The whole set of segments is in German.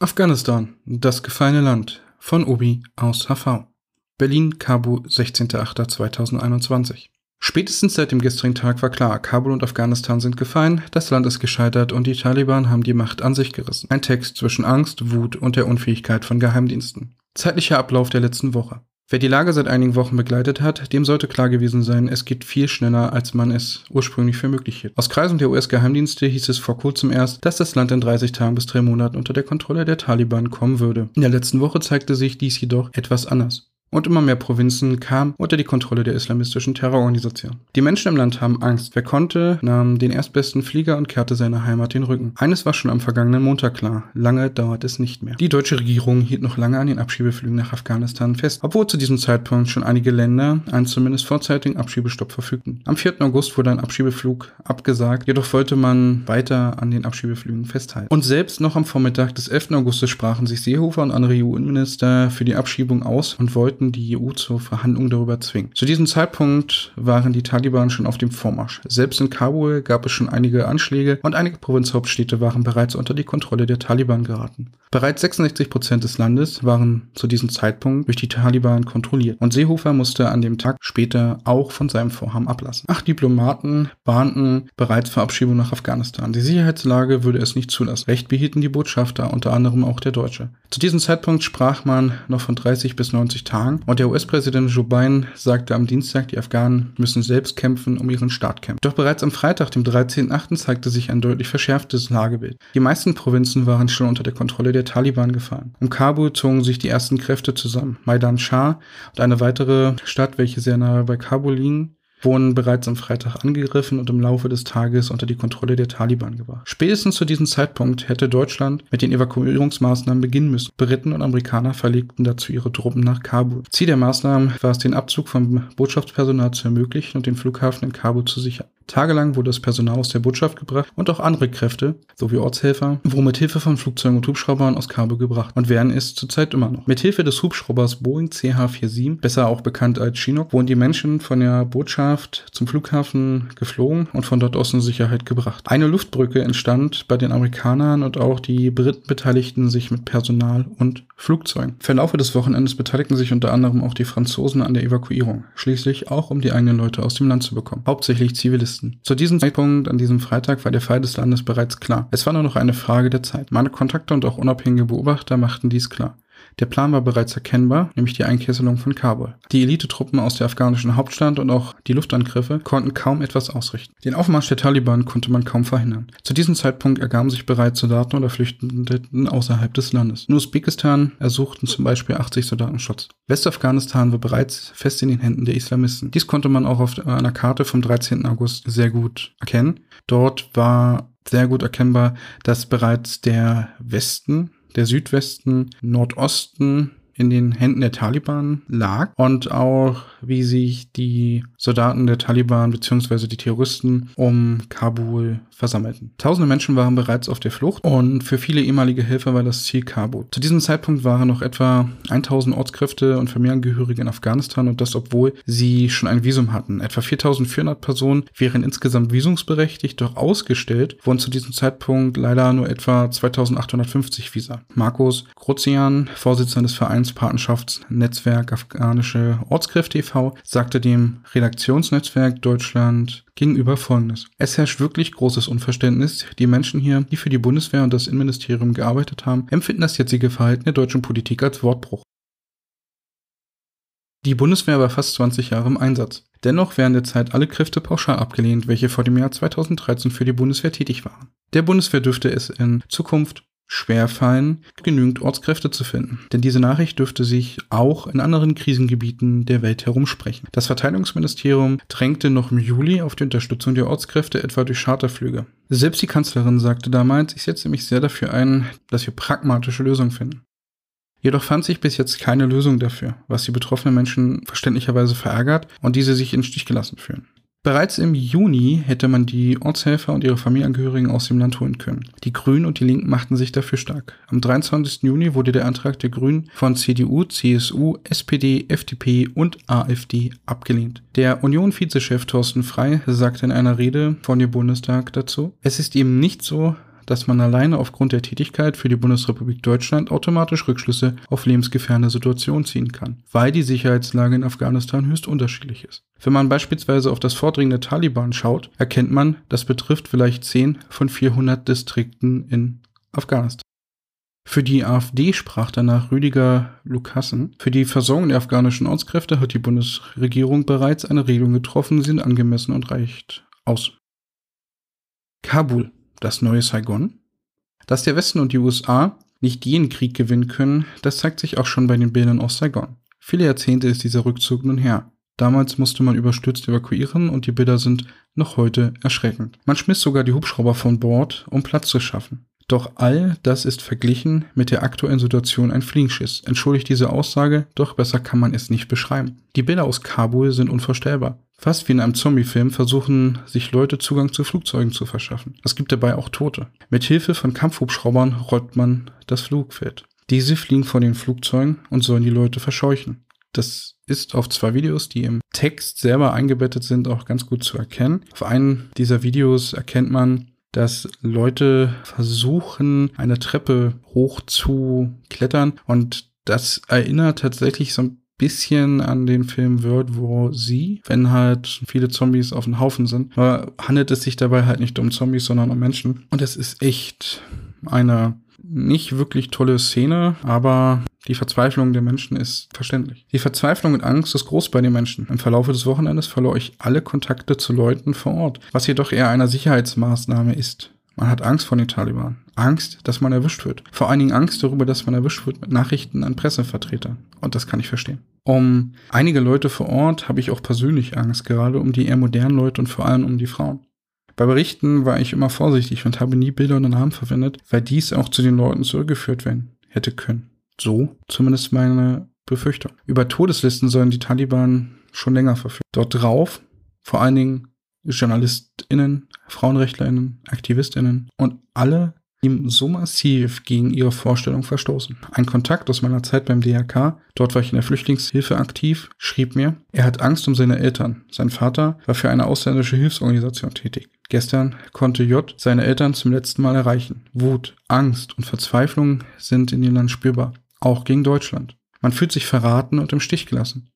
Afghanistan, das gefallene Land von Obi aus HV. Berlin, Kabul, 16.08.2021. Spätestens seit dem gestrigen Tag war klar, Kabul und Afghanistan sind gefallen, das Land ist gescheitert und die Taliban haben die Macht an sich gerissen. Ein Text zwischen Angst, Wut und der Unfähigkeit von Geheimdiensten. Zeitlicher Ablauf der letzten Woche. Wer die Lage seit einigen Wochen begleitet hat, dem sollte klar gewesen sein, es geht viel schneller, als man es ursprünglich für möglich hielt. Aus Kreisen der US-Geheimdienste hieß es vor kurzem erst, dass das Land in 30 Tagen bis drei Monaten unter der Kontrolle der Taliban kommen würde. In der letzten Woche zeigte sich dies jedoch etwas anders und immer mehr Provinzen kamen unter die Kontrolle der islamistischen Terrororganisation. Die Menschen im Land haben Angst. Wer konnte, nahm den erstbesten Flieger und kehrte seiner Heimat den Rücken. Eines war schon am vergangenen Montag klar. Lange dauert es nicht mehr. Die deutsche Regierung hielt noch lange an den Abschiebeflügen nach Afghanistan fest, obwohl zu diesem Zeitpunkt schon einige Länder einen zumindest vorzeitigen Abschiebestopp verfügten. Am 4. August wurde ein Abschiebeflug abgesagt, jedoch wollte man weiter an den Abschiebeflügen festhalten. Und selbst noch am Vormittag des 11. Augustes sprachen sich Seehofer und andere EU-Innenminister für die Abschiebung aus und wollten wollten die EU zur Verhandlung darüber zwingen. Zu diesem Zeitpunkt waren die Taliban schon auf dem Vormarsch. Selbst in Kabul gab es schon einige Anschläge und einige Provinzhauptstädte waren bereits unter die Kontrolle der Taliban geraten. Bereits 66 Prozent des Landes waren zu diesem Zeitpunkt durch die Taliban kontrolliert und Seehofer musste an dem Tag später auch von seinem Vorhaben ablassen. Acht Diplomaten bahnten bereits Verabschiedung nach Afghanistan. Die Sicherheitslage würde es nicht zulassen. Recht behielten die Botschafter, unter anderem auch der Deutsche. Zu diesem Zeitpunkt sprach man noch von 30 bis 90 Tagen Tagen. Und der US-Präsident Joe Biden sagte am Dienstag, die Afghanen müssen selbst kämpfen, um ihren Staat kämpfen. Doch bereits am Freitag, dem 13.8., zeigte sich ein deutlich verschärftes Lagebild. Die meisten Provinzen waren schon unter der Kontrolle der Taliban gefallen. Um Kabul zogen sich die ersten Kräfte zusammen. Maidan Shah und eine weitere Stadt, welche sehr nahe bei Kabul liegen, wurden bereits am Freitag angegriffen und im Laufe des Tages unter die Kontrolle der Taliban gebracht. Spätestens zu diesem Zeitpunkt hätte Deutschland mit den Evakuierungsmaßnahmen beginnen müssen. Briten und Amerikaner verlegten dazu ihre Truppen nach Kabul. Ziel der Maßnahmen war es, den Abzug von Botschaftspersonal zu ermöglichen und den Flughafen in Kabul zu sichern. Tagelang wurde das Personal aus der Botschaft gebracht und auch andere Kräfte, sowie Ortshelfer, wurden mit Hilfe von Flugzeugen und Hubschraubern aus Kabul gebracht und werden es zurzeit immer noch. Mit Hilfe des Hubschraubers Boeing CH-47, besser auch bekannt als Chinook, wurden die Menschen von der Botschaft zum Flughafen geflogen und von dort aus in Sicherheit gebracht. Eine Luftbrücke entstand bei den Amerikanern und auch die Briten beteiligten sich mit Personal und Flugzeugen. Verlaufe des Wochenendes beteiligten sich unter anderem auch die Franzosen an der Evakuierung, schließlich auch um die eigenen Leute aus dem Land zu bekommen, hauptsächlich Zivilisten. Zu diesem Zeitpunkt, an diesem Freitag, war der Fall des Landes bereits klar. Es war nur noch eine Frage der Zeit. Meine Kontakte und auch unabhängige Beobachter machten dies klar. Der Plan war bereits erkennbar, nämlich die Einkesselung von Kabul. Die Elitetruppen aus der afghanischen Hauptstadt und auch die Luftangriffe konnten kaum etwas ausrichten. Den Aufmarsch der Taliban konnte man kaum verhindern. Zu diesem Zeitpunkt ergaben sich bereits Soldaten oder Flüchtenden außerhalb des Landes. In Usbekistan ersuchten zum Beispiel 80 Soldaten Schutz. Westafghanistan war bereits fest in den Händen der Islamisten. Dies konnte man auch auf einer Karte vom 13. August sehr gut erkennen. Dort war sehr gut erkennbar, dass bereits der Westen der Südwesten, Nordosten in den Händen der Taliban lag und auch wie sich die Soldaten der Taliban bzw. die Terroristen um Kabul versammelten. Tausende Menschen waren bereits auf der Flucht und für viele ehemalige Helfer war das Ziel Kabul. Zu diesem Zeitpunkt waren noch etwa 1000 Ortskräfte und Familienangehörige in Afghanistan und das obwohl sie schon ein Visum hatten. Etwa 4400 Personen wären insgesamt visumsberechtigt, doch ausgestellt wurden zu diesem Zeitpunkt leider nur etwa 2850 Visa. Markus Grozian, Vorsitzender des Vereins Patenschaftsnetzwerk Afghanische Ortskräfte e.V., sagte dem Redaktionsnetzwerk Deutschland gegenüber Folgendes. Es herrscht wirklich großes Unverständnis. Die Menschen hier, die für die Bundeswehr und das Innenministerium gearbeitet haben, empfinden das jetzige Verhalten der deutschen Politik als Wortbruch. Die Bundeswehr war fast 20 Jahre im Einsatz. Dennoch werden derzeit alle Kräfte pauschal abgelehnt, welche vor dem Jahr 2013 für die Bundeswehr tätig waren. Der Bundeswehr dürfte es in Zukunft schwerfallen, genügend Ortskräfte zu finden. Denn diese Nachricht dürfte sich auch in anderen Krisengebieten der Welt herumsprechen. Das Verteidigungsministerium drängte noch im Juli auf die Unterstützung der Ortskräfte etwa durch Charterflüge. Selbst die Kanzlerin sagte damals, ich setze mich sehr dafür ein, dass wir pragmatische Lösungen finden. Jedoch fand sich bis jetzt keine Lösung dafür, was die betroffenen Menschen verständlicherweise verärgert und diese sich in Stich gelassen fühlen. Bereits im Juni hätte man die Ortshelfer und ihre Familienangehörigen aus dem Land holen können. Die Grünen und die Linken machten sich dafür stark. Am 23. Juni wurde der Antrag der Grünen von CDU, CSU, SPD, FDP und AfD abgelehnt. Der Union-Vizechef Thorsten Frey sagte in einer Rede von dem Bundestag dazu, es ist eben nicht so, dass man alleine aufgrund der Tätigkeit für die Bundesrepublik Deutschland automatisch Rückschlüsse auf lebensgefährdende Situationen ziehen kann, weil die Sicherheitslage in Afghanistan höchst unterschiedlich ist. Wenn man beispielsweise auf das Vordringen der Taliban schaut, erkennt man, das betrifft vielleicht 10 von 400 Distrikten in Afghanistan. Für die AfD sprach danach Rüdiger Lukassen. Für die Versorgung der afghanischen Ortskräfte hat die Bundesregierung bereits eine Regelung getroffen, sie sind angemessen und reicht aus. Kabul, das neue Saigon. Dass der Westen und die USA nicht jeden Krieg gewinnen können, das zeigt sich auch schon bei den Bildern aus Saigon. Viele Jahrzehnte ist dieser Rückzug nun her. Damals musste man überstürzt evakuieren und die Bilder sind noch heute erschreckend. Man schmiss sogar die Hubschrauber von Bord, um Platz zu schaffen. Doch all das ist verglichen mit der aktuellen Situation ein Fliegenschiss. Entschuldigt diese Aussage, doch besser kann man es nicht beschreiben. Die Bilder aus Kabul sind unvorstellbar. Fast wie in einem Zombie-Film versuchen sich Leute Zugang zu Flugzeugen zu verschaffen. Es gibt dabei auch Tote. Mit Hilfe von Kampfhubschraubern rollt man das Flugfeld. Diese fliegen vor den Flugzeugen und sollen die Leute verscheuchen. Das ist auf zwei Videos, die im Text selber eingebettet sind, auch ganz gut zu erkennen. Auf einem dieser Videos erkennt man, dass Leute versuchen, eine Treppe hoch zu klettern und das erinnert tatsächlich so ein bisschen an den Film World War Z, wenn halt viele Zombies auf dem Haufen sind. Aber handelt es sich dabei halt nicht um Zombies, sondern um Menschen. Und es ist echt eine nicht wirklich tolle Szene, aber die Verzweiflung der Menschen ist verständlich. Die Verzweiflung und Angst ist groß bei den Menschen. Im Verlauf des Wochenendes verlor ich alle Kontakte zu Leuten vor Ort, was jedoch eher eine Sicherheitsmaßnahme ist. Man hat Angst vor den Taliban. Angst, dass man erwischt wird. Vor allen Dingen Angst darüber, dass man erwischt wird mit Nachrichten an Pressevertreter. Und das kann ich verstehen. Um einige Leute vor Ort habe ich auch persönlich Angst, gerade um die eher modernen Leute und vor allem um die Frauen. Bei Berichten war ich immer vorsichtig und habe nie Bilder und Namen verwendet, weil dies auch zu den Leuten zurückgeführt werden hätte können. So zumindest meine Befürchtung. Über Todeslisten sollen die Taliban schon länger verfügen. Dort drauf vor allen Dingen JournalistInnen, FrauenrechtlerInnen, AktivistInnen und alle, ihm so massiv gegen ihre Vorstellung verstoßen. Ein Kontakt aus meiner Zeit beim DRK, dort war ich in der Flüchtlingshilfe aktiv, schrieb mir, er hat Angst um seine Eltern. Sein Vater war für eine ausländische Hilfsorganisation tätig. Gestern konnte J seine Eltern zum letzten Mal erreichen. Wut, Angst und Verzweiflung sind in dem Land spürbar, auch gegen Deutschland. Man fühlt sich verraten und im Stich gelassen.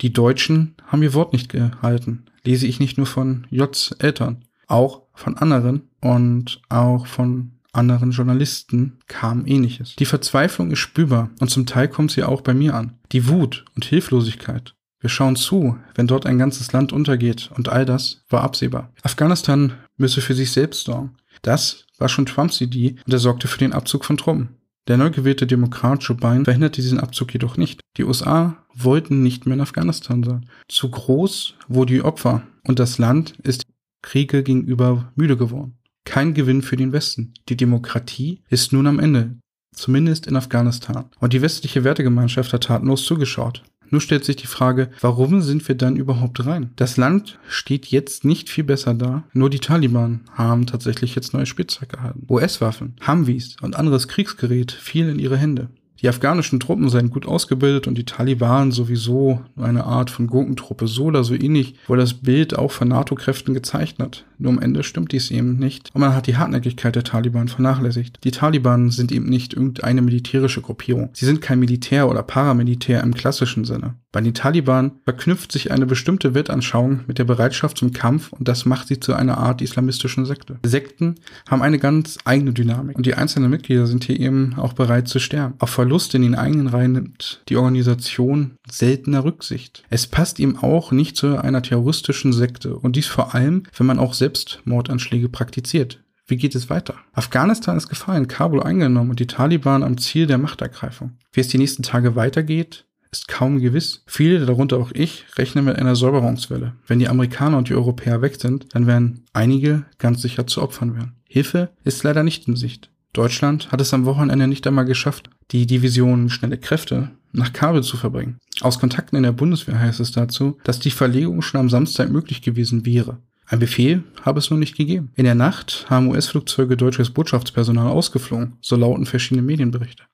Die Deutschen haben ihr Wort nicht gehalten. Lese ich nicht nur von Js Eltern, auch von anderen und auch von anderen Journalisten kam ähnliches. Die Verzweiflung ist spürbar und zum Teil kommt sie auch bei mir an. Die Wut und Hilflosigkeit. Wir schauen zu, wenn dort ein ganzes Land untergeht und all das war absehbar. Afghanistan müsse für sich selbst sorgen. Das war schon Trumps Idee und er sorgte für den Abzug von Truppen. Der neu gewählte Demokrat Joe Biden verhinderte diesen Abzug jedoch nicht. Die USA wollten nicht mehr in Afghanistan sein. Zu groß wurden die Opfer und das Land ist Kriege gegenüber müde geworden. Kein Gewinn für den Westen. Die Demokratie ist nun am Ende, zumindest in Afghanistan. Und die westliche Wertegemeinschaft hat tatenlos zugeschaut. Nur stellt sich die Frage, warum sind wir dann überhaupt rein? Das Land steht jetzt nicht viel besser da. Nur die Taliban haben tatsächlich jetzt neue Spielzeug erhalten. US-Waffen, Humvees und anderes Kriegsgerät fiel in ihre Hände. Die afghanischen Truppen seien gut ausgebildet und die Taliban sowieso eine Art von Gurkentruppe, so oder so ähnlich, wurde das Bild auch von NATO-Kräften gezeichnet. Nur am Ende stimmt dies eben nicht und man hat die Hartnäckigkeit der Taliban vernachlässigt. Die Taliban sind eben nicht irgendeine militärische Gruppierung. Sie sind kein Militär oder Paramilitär im klassischen Sinne. Bei den Taliban verknüpft sich eine bestimmte Weltanschauung mit der Bereitschaft zum Kampf und das macht sie zu einer Art islamistischen Sekte. Sekten haben eine ganz eigene Dynamik und die einzelnen Mitglieder sind hier eben auch bereit zu sterben. Auf Verlust in den eigenen Reihen nimmt die Organisation seltener Rücksicht. Es passt ihm auch nicht zu einer terroristischen Sekte und dies vor allem, wenn man auch selbst Mordanschläge praktiziert. Wie geht es weiter? Afghanistan ist gefallen, Kabul eingenommen und die Taliban am Ziel der Machtergreifung. Wie es die nächsten Tage weitergeht, ist kaum gewiss. Viele, darunter auch ich, rechnen mit einer Säuberungswelle. Wenn die Amerikaner und die Europäer weg sind, dann werden einige ganz sicher zu Opfern werden. Hilfe ist leider nicht in Sicht. Deutschland hat es am Wochenende nicht einmal geschafft, die Division Schnelle Kräfte nach Kabel zu verbringen. Aus Kontakten in der Bundeswehr heißt es dazu, dass die Verlegung schon am Samstag möglich gewesen wäre. Ein Befehl habe es nur nicht gegeben. In der Nacht haben US-Flugzeuge deutsches Botschaftspersonal ausgeflogen, so lauten verschiedene Medienberichte.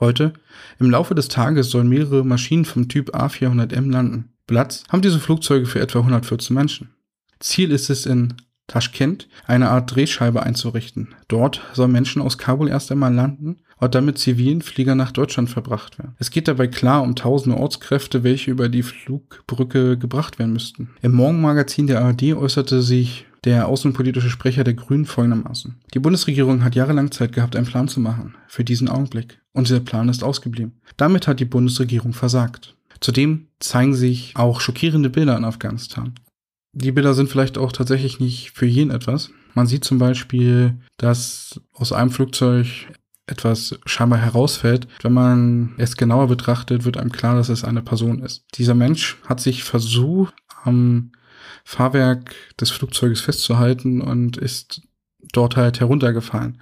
Heute, im Laufe des Tages, sollen mehrere Maschinen vom Typ A400M landen. Platz haben diese Flugzeuge für etwa 114 Menschen. Ziel ist es in Taschkent eine Art Drehscheibe einzurichten. Dort sollen Menschen aus Kabul erst einmal landen und dann mit zivilen Flieger nach Deutschland verbracht werden. Es geht dabei klar um tausende Ortskräfte, welche über die Flugbrücke gebracht werden müssten. Im Morgenmagazin der ARD äußerte sich der außenpolitische Sprecher der Grünen folgendermaßen. Die Bundesregierung hat jahrelang Zeit gehabt, einen Plan zu machen. Für diesen Augenblick. Und dieser Plan ist ausgeblieben. Damit hat die Bundesregierung versagt. Zudem zeigen sich auch schockierende Bilder in Afghanistan. Die Bilder sind vielleicht auch tatsächlich nicht für jeden etwas. Man sieht zum Beispiel, dass aus einem Flugzeug etwas scheinbar herausfällt. Wenn man es genauer betrachtet, wird einem klar, dass es eine Person ist. Dieser Mensch hat sich versucht, am Fahrwerk des Flugzeuges festzuhalten und ist dort halt heruntergefallen.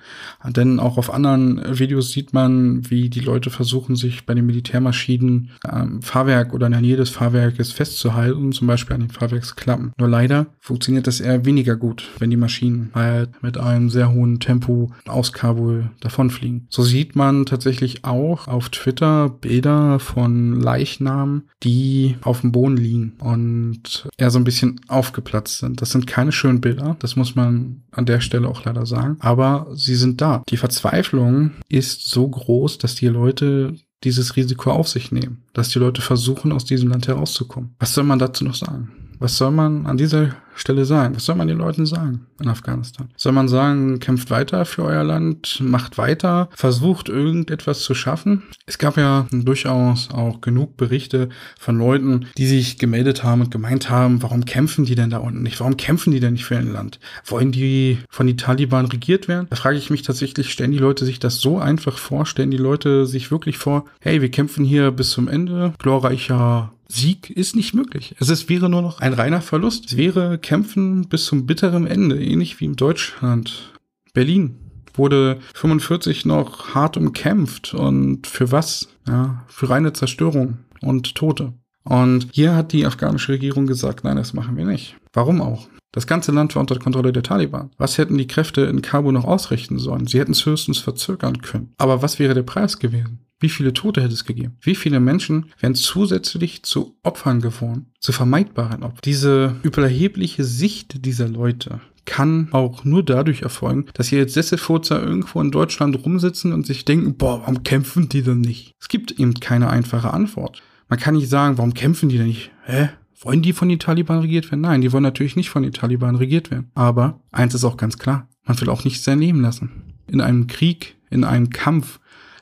Denn auch auf anderen Videos sieht man, wie die Leute versuchen, sich bei den Militärmaschinen am Fahrwerk oder in der Nähe des Fahrwerkes festzuhalten, zum Beispiel an den Fahrwerksklappen. Nur leider funktioniert das eher weniger gut, wenn die Maschinen halt mit einem sehr hohen Tempo aus Kabul davonfliegen. So sieht man tatsächlich auch auf Twitter Bilder von Leichnamen, die auf dem Boden liegen und eher so ein bisschen aufgeplatzt sind. Das sind keine schönen Bilder, das muss man an der Stelle auch leider sagen. Aber sie sind da. Die Verzweiflung ist so groß, dass die Leute dieses Risiko auf sich nehmen. Dass die Leute versuchen, aus diesem Land herauszukommen. Was soll man dazu noch sagen? Was soll man an dieser Stelle sagen? Was soll man den Leuten sagen in Afghanistan? Soll man sagen, kämpft weiter für euer Land, macht weiter, versucht irgendetwas zu schaffen? Es gab ja durchaus auch genug Berichte von Leuten, die sich gemeldet haben und gemeint haben, warum kämpfen die denn da unten nicht? Warum kämpfen die denn nicht für ein Land? Wollen die von den Taliban regiert werden? Da frage ich mich tatsächlich, stellen die Leute sich das so einfach vor? Stellen die Leute sich wirklich vor, hey, wir kämpfen hier bis zum Ende, glorreicher Sieg ist nicht möglich. Es ist, wäre nur noch ein reiner Verlust. Es wäre Kämpfen bis zum bitteren Ende, ähnlich wie in Deutschland. Berlin wurde 45 noch hart umkämpft und für was? Ja, für reine Zerstörung und Tote. Und hier hat die afghanische Regierung gesagt, nein, das machen wir nicht. Warum auch? Das ganze Land war unter Kontrolle der Taliban. Was hätten die Kräfte in Kabul noch ausrichten sollen? Sie hätten es höchstens verzögern können. Aber was wäre der Preis gewesen? Wie viele Tote hätte es gegeben? Wie viele Menschen wären zusätzlich zu Opfern geworden, zu vermeidbaren Opfern? Diese überhebliche Sicht dieser Leute kann auch nur dadurch erfolgen, dass hier jetzt Sesselfurzer irgendwo in Deutschland rumsitzen und sich denken, boah, warum kämpfen die denn nicht? Es gibt eben keine einfache Antwort. Man kann nicht sagen, warum kämpfen die denn nicht? Hä? Wollen die von den Taliban regiert werden? Nein, die wollen natürlich nicht von den Taliban regiert werden. Aber eins ist auch ganz klar, man will auch nicht sein Leben lassen. In einem Krieg, in einem Kampf,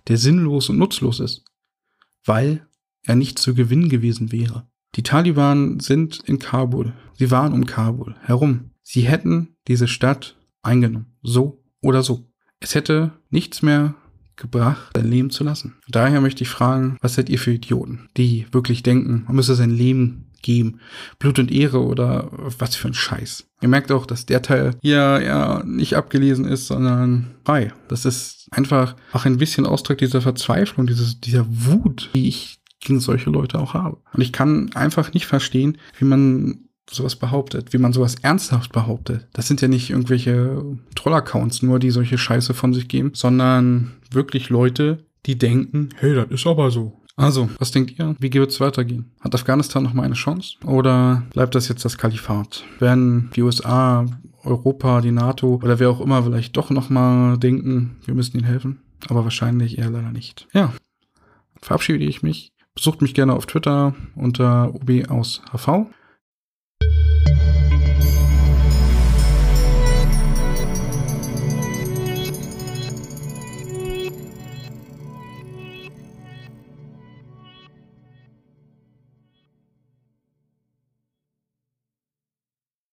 der sinnlos und nutzlos ist, weil er nicht zu gewinnen gewesen wäre. Die Taliban sind in Kabul. Sie waren um Kabul herum. Sie hätten diese Stadt eingenommen. So oder so. Es hätte nichts mehr gebracht, sein Leben zu lassen. Daher möchte ich fragen, was seid ihr für Idioten, die wirklich denken, man müsse sein Leben geben. Blut und Ehre oder was für ein Scheiß. Ihr merkt auch, dass der Teil hier ja nicht abgelesen ist, sondern frei. Das ist einfach auch ein bisschen Ausdruck dieser Verzweiflung, dieses, dieser Wut, die ich gegen solche Leute auch habe. Und ich kann einfach nicht verstehen, wie man sowas behauptet, wie man sowas ernsthaft behauptet. Das sind ja nicht irgendwelche Troll-Accounts nur, die solche Scheiße von sich geben, sondern wirklich Leute, die denken, hey, das ist aber so. Also, was denkt ihr? Wie wird es weitergehen? Hat Afghanistan noch mal eine Chance? Oder bleibt das jetzt das Kalifat? Werden die USA, Europa, die NATO oder wer auch immer vielleicht doch noch mal denken, wir müssen ihnen helfen? Aber wahrscheinlich eher leider nicht. Ja, verabschiede ich mich. Besucht mich gerne auf Twitter unter OB aus HV.